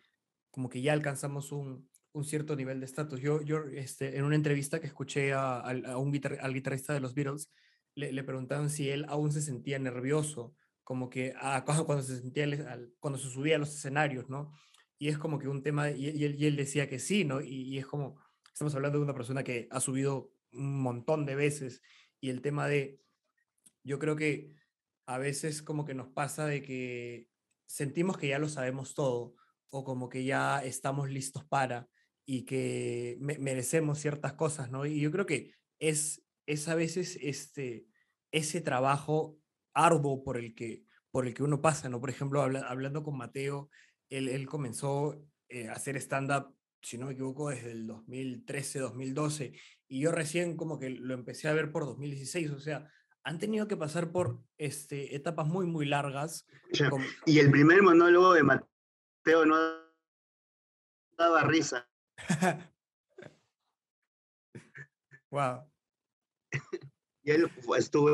como que ya alcanzamos un, cierto nivel de estatus. Yo, yo este, en una entrevista que escuché a, un al guitarrista de los Beatles, le, le, preguntaban si él aún se sentía nervioso, como que a, cuando, se sentía, cuando se subía a los escenarios, ¿no? Y es como que un tema, y, y él, decía que sí, ¿no? Y, y, es como, estamos hablando de una persona que ha subido un montón de veces, y el tema de, yo creo que a veces como que nos pasa de que sentimos que ya lo sabemos todo, o como que ya estamos listos para y que me merecemos ciertas cosas, ¿no? Y yo creo que es, es a veces este, ese trabajo arduo por el que, por el que uno pasa, ¿no? Por ejemplo, habla, hablando con Mateo, él, él comenzó eh, a hacer stand-up, si no me equivoco, desde el 2013, 2012, y yo recién como que lo empecé a ver por 2016, o sea, han tenido que pasar por este, etapas muy, muy largas. Y el primer monólogo de Mateo Teo no daba risa. [LAUGHS] wow. y él estuvo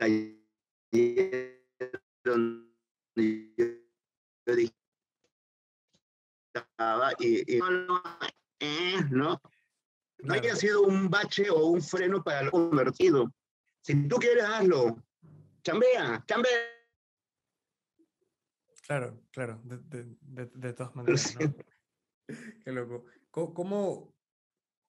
y, y eh, no, no haya sido un bache o un freno para lo convertido. Si tú quieres, hazlo chambea, chambea. Claro, claro, de, de, de, de todas maneras. ¿no? [LAUGHS] Qué loco. ¿Cómo,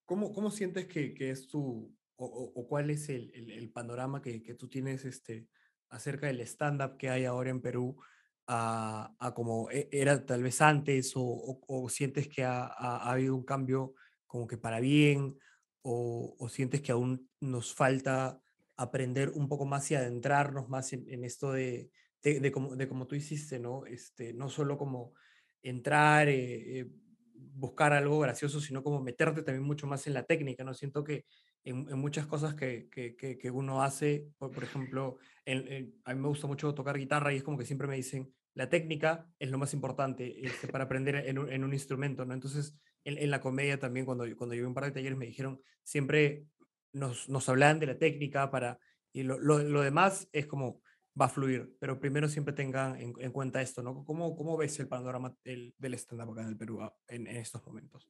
cómo, cómo sientes que, que es tu, o, o, cuál es el, el, el panorama que, que, tú tienes este, acerca del stand-up que hay ahora en Perú? A, a, como e, era tal vez antes o, o, o sientes que ha, ha, ha, habido un cambio como que para bien o, o, sientes que aún nos falta aprender un poco más y adentrarnos más en, esto de, de, como, de como tú hiciste, ¿no? Este, no solo como entrar, eh, eh, buscar algo gracioso, sino como meterte también mucho más en la técnica, ¿no? Siento que en, muchas cosas que, que, que, uno hace, por, por ejemplo, en, a mí me gusta mucho tocar guitarra y es como que siempre me dicen, la técnica es lo más importante este, para aprender en un, en un, instrumento, ¿no? Entonces, en, la comedia también, cuando, cuando yo un par de talleres me dijeron, siempre nos, nos hablan de la técnica para, y lo, lo, lo, demás es como va a fluir, pero primero siempre tengan en, en cuenta esto, ¿no? ¿Cómo, ¿Cómo, ves el panorama del, del stand-up acá en el Perú ah, en, en, estos momentos?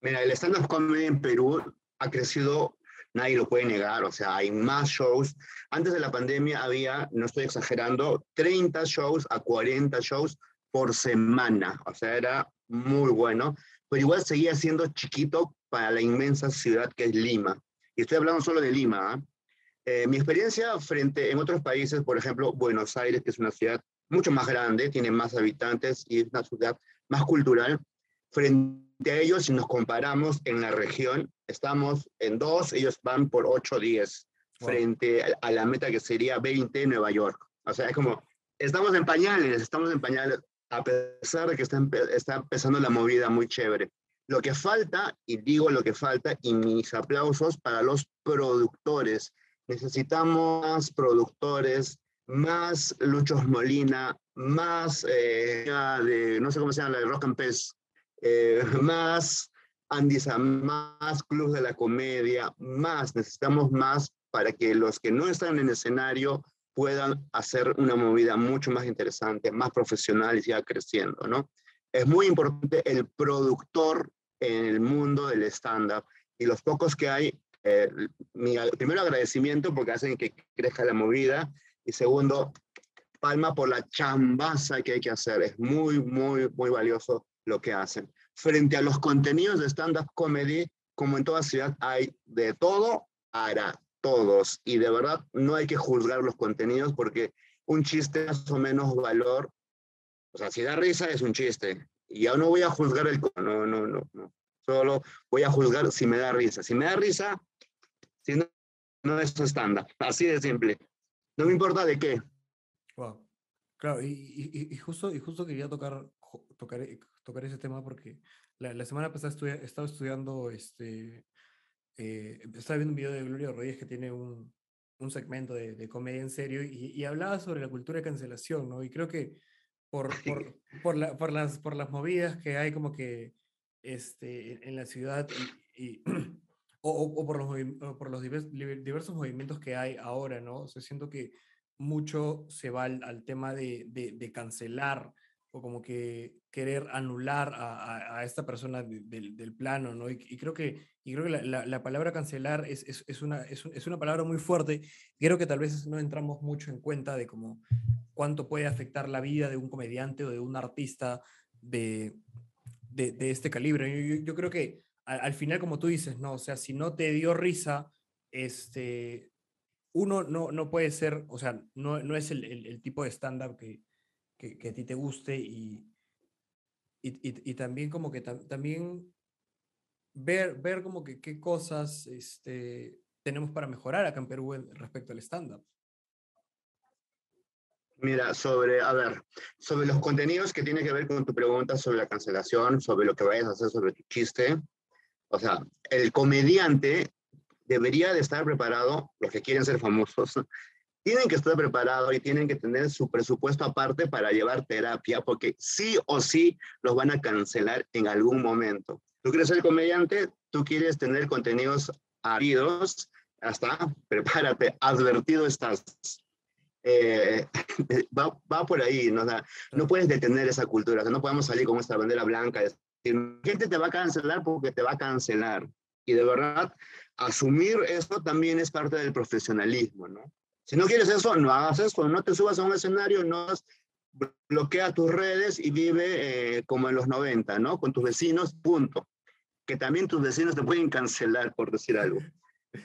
Mira, el stand-up comedy en Perú ha crecido, nadie lo puede negar, o sea, hay más shows. Antes de la pandemia había, no estoy exagerando, 30 shows a 40 shows por semana, o sea, era muy bueno, pero igual seguía siendo chiquito para la inmensa ciudad que es Lima. Y estoy hablando solo de Lima. ¿eh? Eh, mi experiencia frente en otros países, por ejemplo, Buenos Aires, que es una ciudad mucho más grande, tiene más habitantes y es una ciudad más cultural, frente a ellos, si nos comparamos en la región, estamos en dos, ellos van por ocho, diez. frente a, la meta que sería 20 Nueva York. O sea, es como, estamos en pañales, estamos en pañales, a pesar de que está, está empezando la movida muy chévere. Lo que falta, y digo lo que falta, y mis aplausos para los productores. Necesitamos más productores, más Luchos Molina, más eh, de, no sé cómo se llama, la de Rock and Pez, eh, más Andy más Club de la Comedia, más, necesitamos más para que los que no están en escenario puedan hacer una movida mucho más interesante, más profesional y siga creciendo, ¿no? Es muy importante el productor en el mundo del stand-up y los pocos que hay, eh, mi primero agradecimiento porque hacen que crezca la movida y segundo, palma por la chambaza que hay que hacer. Es muy, muy, muy valioso lo que hacen. Frente a los contenidos de stand-up comedy, como en toda ciudad, hay de todo para todos. Y de verdad, no hay que juzgar los contenidos porque un chiste más o menos valor. O sea, si da risa es un chiste. Y ya no voy a juzgar el... No, no, no, no. Solo voy a juzgar si me da risa. Si me da risa, si no, no es stand-up. [LAUGHS] Así de simple. No me importa de qué. Wow. Claro, y, y, justo, y justo quería tocar, tocar, tocar ese tema porque la, la semana pasada estuve, estaba estudiando, este, eh, estaba viendo un video de Gloria Rodríguez que tiene un, un segmento de, de, comedia en serio y, y, hablaba sobre la cultura de cancelación, ¿no? Y creo que por, [LAUGHS] por, por, la, por, las, por las movidas que hay como que este, en la ciudad y, [CLEARS THROAT] o, o, por los, por los diversos movimientos que hay ahora, ¿no? O sea, siento que mucho se va al, tema de, de, cancelar o como que querer anular a, a, esta persona del plano, ¿no? Y, creo que, y creo que la, la, palabra cancelar es, es, es una, es, es, una palabra muy fuerte. Creo que tal vez no entramos mucho en cuenta de cómo, cuánto puede afectar la vida de un comediante o de un artista de, de, de este calibre. Yo, yo creo que al, al, final, como tú dices, ¿no? O sea, si no te dio risa, este, uno no, no puede ser, o sea, no, no es el, el, tipo de stand-up que, que, que, a ti te guste y, y, y, también como que también ver, ver como que qué cosas este, tenemos para mejorar acá en Perú respecto al stand-up. Mira, sobre, a ver, sobre los contenidos que tiene que ver con tu pregunta sobre la cancelación, sobre lo que vayas a hacer sobre tu chiste. O sea, el comediante debería de estar preparado, los que quieren ser famosos, tienen que estar preparados y tienen que tener su presupuesto aparte para llevar terapia, porque sí o sí los van a cancelar en algún momento. Tú quieres ser comediante, tú quieres tener contenidos habidos, hasta, prepárate, advertido estás. Eh, [LAUGHS] va, va, por ahí, ¿no? no puedes detener esa cultura, no podemos salir con esta bandera blanca, decir, gente te va a cancelar porque te va a cancelar. Y de verdad, asumir eso también es parte del profesionalismo, ¿no? Si no quieres eso, no hagas eso, no te subas a un escenario, no bloquea tus redes y vive eh, como en los 90, ¿no? Con tus vecinos, punto. Que también tus vecinos te pueden cancelar por decir algo.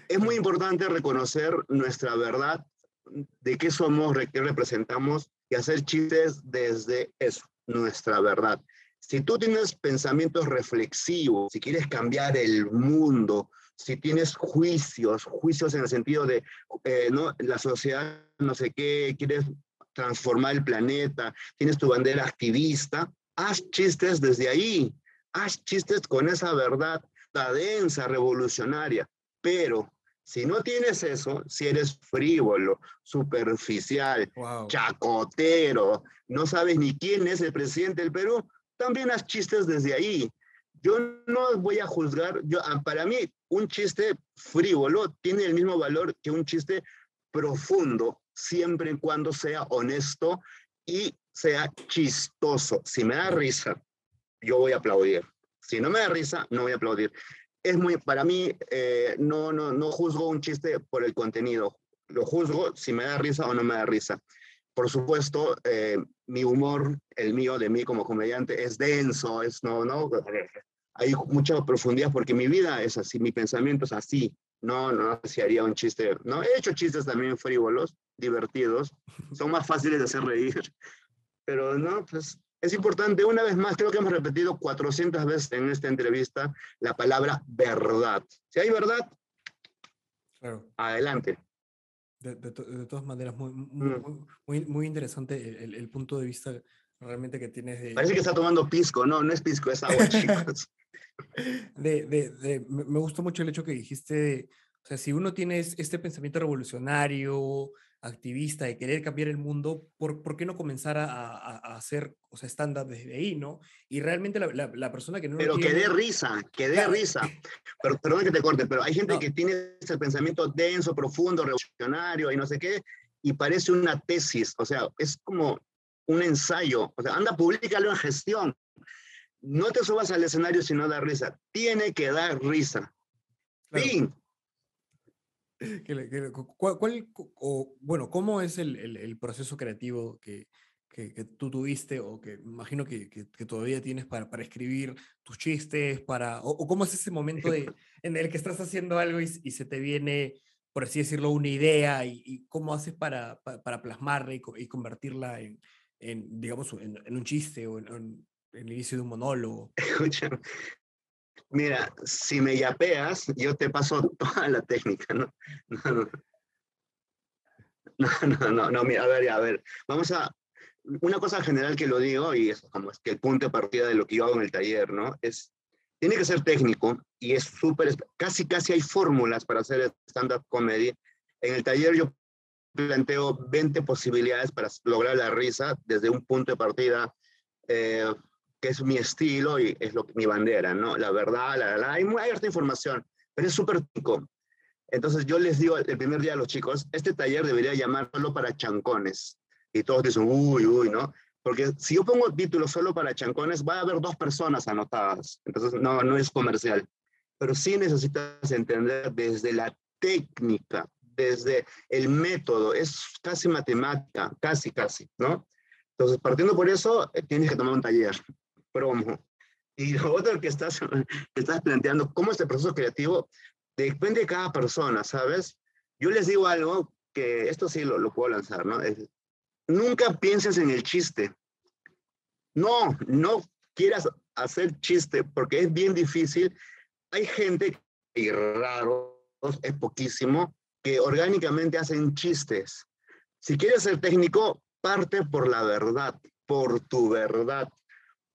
Es muy importante reconocer nuestra verdad, de qué somos, qué representamos y hacer chistes desde eso, nuestra verdad. Si tú tienes pensamientos reflexivos, si quieres cambiar el mundo, si tienes juicios, juicios en el sentido de, eh, ¿no? La sociedad, no sé qué, quieres transformar el planeta, tienes tu bandera activista, haz chistes desde ahí, haz chistes con esa verdad, la densa, revolucionaria, pero si no tienes eso, si eres frívolo, superficial, chacotero, no sabes ni quién es el presidente del Perú, también haz chistes desde ahí. Yo no voy a juzgar, yo, ah, para mí un chiste frívolo tiene el mismo valor que un chiste profundo, siempre y cuando sea honesto y sea chistoso. Si me da risa, yo voy a aplaudir. Si no me da risa, no voy a aplaudir. Es muy, para mí, eh, no, no, no juzgo un chiste por el contenido. Lo juzgo si me da risa o no me da risa. Por supuesto, eh, mi humor, el mío de mí como comediante, es denso, es no, no, hay mucha profundidad porque mi vida es así, mi pensamiento es así. No, no si haría un chiste. No, he hecho chistes también frívolos, divertidos, son más fáciles de hacer reír. Pero no, pues es importante, una vez más, creo que hemos repetido 400 veces en esta entrevista la palabra verdad. Si hay verdad, adelante. De, todas maneras, muy, mm. muy, muy, interesante el, el, punto de vista realmente que tienes de... Parece que está tomando pisco, no, no es pisco, es agua, [LAUGHS] chicos. De, de, me gustó mucho el hecho que dijiste, o sea, si uno tiene este pensamiento revolucionario, activista, de querer cambiar el mundo, ¿por, ¿por qué no comenzar a, a, hacer o sea, stand-up desde ahí, no? Y realmente la, la, persona que no... Pero que dé risa, que dé risa. Pero, perdón que te corte, pero hay gente que tiene ese pensamiento denso, profundo, revolucionario y no sé qué, y parece una tesis, o sea, es como un ensayo, o sea, anda, públicalo en gestión. No te subas al escenario si no da risa, tiene que dar risa. Fin. ¿Cuál, o, bueno, ¿cómo es el, el, proceso creativo que, que, que, tú tuviste o que imagino que, que todavía tienes para, para, escribir tus chistes? Para, o, cómo es ese momento de, [LAUGHS] en el que estás haciendo algo y, y, se te viene, por así decirlo, una idea y, cómo haces para, para, plasmarla y, convertirla en, en digamos, en, un chiste o en, el inicio de un monólogo? [LAUGHS] Escucha, Mira, si me yapeas, yo te paso [LAUGHS] toda la técnica, ¿no? [LAUGHS] No, no, no, no, mira, a ver, a ver, vamos a, una cosa general que lo digo, y es como es que el punto de partida de lo que yo hago en el taller, ¿no? Es, tiene que ser técnico y es súper, casi, casi hay fórmulas para hacer stand-up comedy. En el taller yo planteo 20 posibilidades para lograr la risa desde un punto de partida eh, es mi estilo y es lo, mi bandera, ¿no? La verdad, la, la, hay, hay harta información, pero es súper rico. Entonces yo les digo el primer día a los chicos, este taller debería llamarlo para chancones. Y todos dicen, uy, uy, ¿no? Porque si yo pongo título solo para chancones, va a haber dos personas anotadas. Entonces no, no es comercial. Pero sí necesitas entender desde la técnica, desde el método, es casi matemática, casi, casi, ¿no? Entonces, partiendo por eso, eh, tienes que tomar un taller promo. Y [LAUGHS] lo otro que estás, que estás planteando, cómo este proceso creativo depende de cada persona, ¿sabes? Yo les digo algo que esto sí lo, lo puedo lanzar, ¿no? nunca pienses en el chiste. No, no quieras hacer chiste porque es bien difícil. Hay gente, y raro, es poquísimo, que orgánicamente hacen chistes. Si quieres ser técnico, parte por la verdad, por tu verdad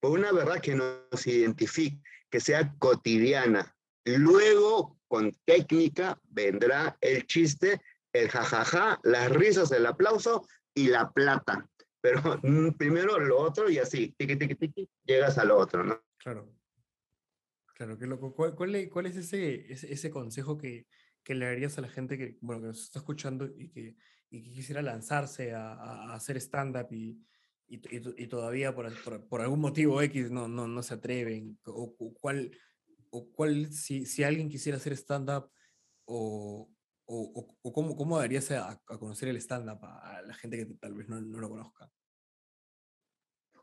por una verdad que nos identifique, que sea cotidiana. Luego, con técnica, vendrá el chiste, el jajaja, las risas, el aplauso y la plata. Pero primero lo otro y así, tiqui, tiqui, tiqui, llegas al otro, ¿no? Claro. Claro, qué loco. ¿Cuál, cuál, es ese, ese, consejo que, que, le darías a la gente que, bueno, que nos está escuchando y que, y que quisiera lanzarse a, a hacer stand-up y, y, todavía por, por, algún motivo X no, no, no se atreven? ¿O, cuál, o cuál si, si alguien quisiera hacer stand-up o, o, o, cómo, cómo darías a, a conocer el stand-up a, la gente que tal vez no, no, lo conozca?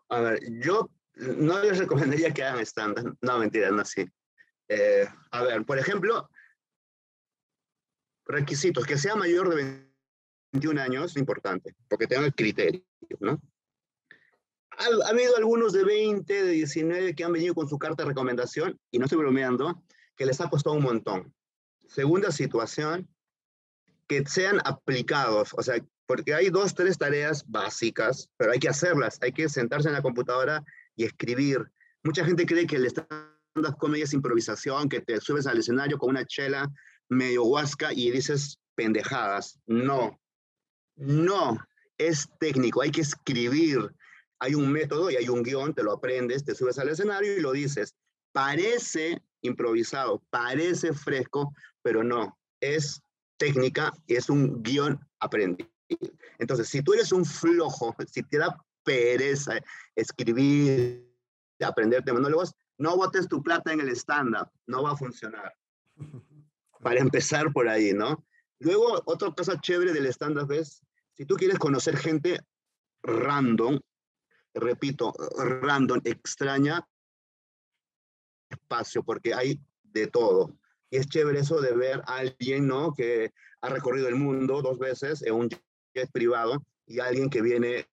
A ver, yo no les recomendaría que hagan stand-up. No, mentira, no así. Eh, a ver, por ejemplo, requisitos, que sea mayor de 21 años, importante, porque tenga criterio, ¿no? Ha, habido algunos de 20, de 19 que han venido con su carta de recomendación, y no estoy bromeando, que les ha costado un montón. Segunda situación, que sean aplicados, o sea, porque hay dos, tres tareas básicas, pero hay que hacerlas, hay que sentarse en la computadora y escribir. Mucha gente cree que el stand-up comedy es improvisación, que te subes al escenario con una chela medio huasca y dices pendejadas. No, no, es técnico, hay que escribir, hay un método y hay un guion, te lo aprendes, te subes al escenario y lo dices. Parece improvisado, parece fresco, pero no, es técnica, es un guion aprendido. Entonces, si tú eres un flojo, [LAUGHS] si te da pereza escribir, aprenderte monólogos, no botes tu plata en el stand-up, no va a funcionar. [LAUGHS] Para empezar por ahí, ¿no? Luego, otra cosa chévere del stand-up es, si tú quieres conocer gente random, repito, random, extraña espacio, porque hay de todo. Y es chévere eso de ver a alguien, ¿no? Que ha recorrido el mundo dos veces en un jet privado y alguien que viene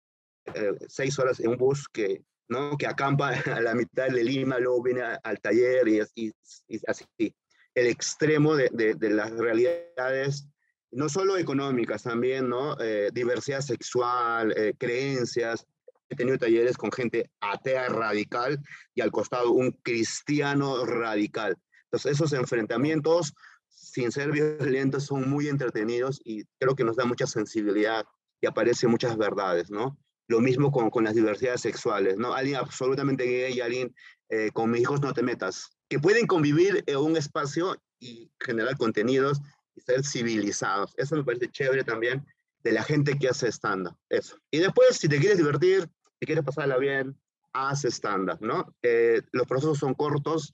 eh, seis horas en un bus que, ¿no? Que acampa [LAUGHS] a la mitad de Lima, luego viene al taller y, y, y, así. El extremo de, de, de, las realidades no solo económicas, también, ¿no? Eh, diversidad sexual, eh, creencias. He tenido talleres con gente atea radical y al costado un cristiano radical. Entonces, esos enfrentamientos, sin ser violentos, son muy entretenidos y creo que nos da mucha sensibilidad y aparecen muchas verdades, ¿no? Lo mismo con, con las diversidades sexuales, ¿no? Alguien absolutamente gay y alguien eh, con mis hijos no te metas, que pueden convivir en un espacio y generar contenidos y ser civilizados. Eso me parece chévere también de la gente que hace stand-up. Eso. Y después, si te quieres divertir, si quieres pasarla bien, haz stand-up, ¿no? Eh, los procesos son cortos,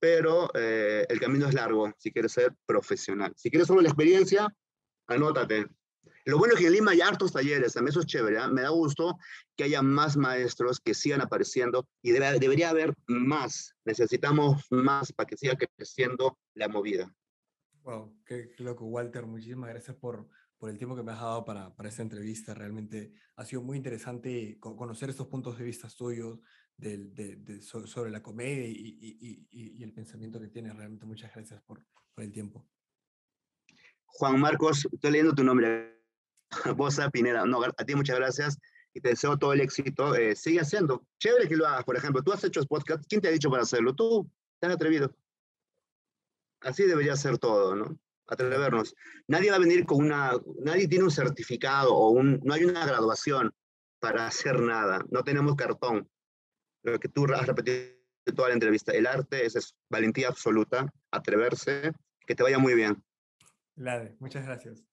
pero eh, el camino es largo si quieres ser profesional. Si quieres solo la experiencia, anótate. Lo bueno es que en Lima hay hartos talleres, también eso es chévere, ¿eh? me da gusto que haya más maestros que sigan apareciendo y debería haber más, necesitamos más para que siga creciendo la movida. Wow, qué, loco, Walter. Muchísimas gracias por, por el tiempo que me has dado para, para esta entrevista. Realmente ha sido muy interesante conocer estos puntos de vista tuyos de, sobre la comedia y, y, y, el pensamiento que tienes. Realmente muchas gracias por, por el tiempo. Juan Marcos, estoy leyendo tu nombre. [LAUGHS] Bosa Pineda. No, a ti muchas gracias y te deseo todo el éxito. Eh, sigue haciendo. Chévere que lo hagas. Por ejemplo, tú has hecho podcast. ¿Quién te ha dicho para hacerlo? Tú. Has atrevido. Así debería ser todo, ¿no? Atrevernos. Nadie va a venir con una, nadie tiene un certificado o un, no hay una graduación para hacer nada. No tenemos cartón. Lo que tú has repetido toda la entrevista, el arte es, valentía absoluta, atreverse, que te vaya muy bien. Lade, muchas gracias.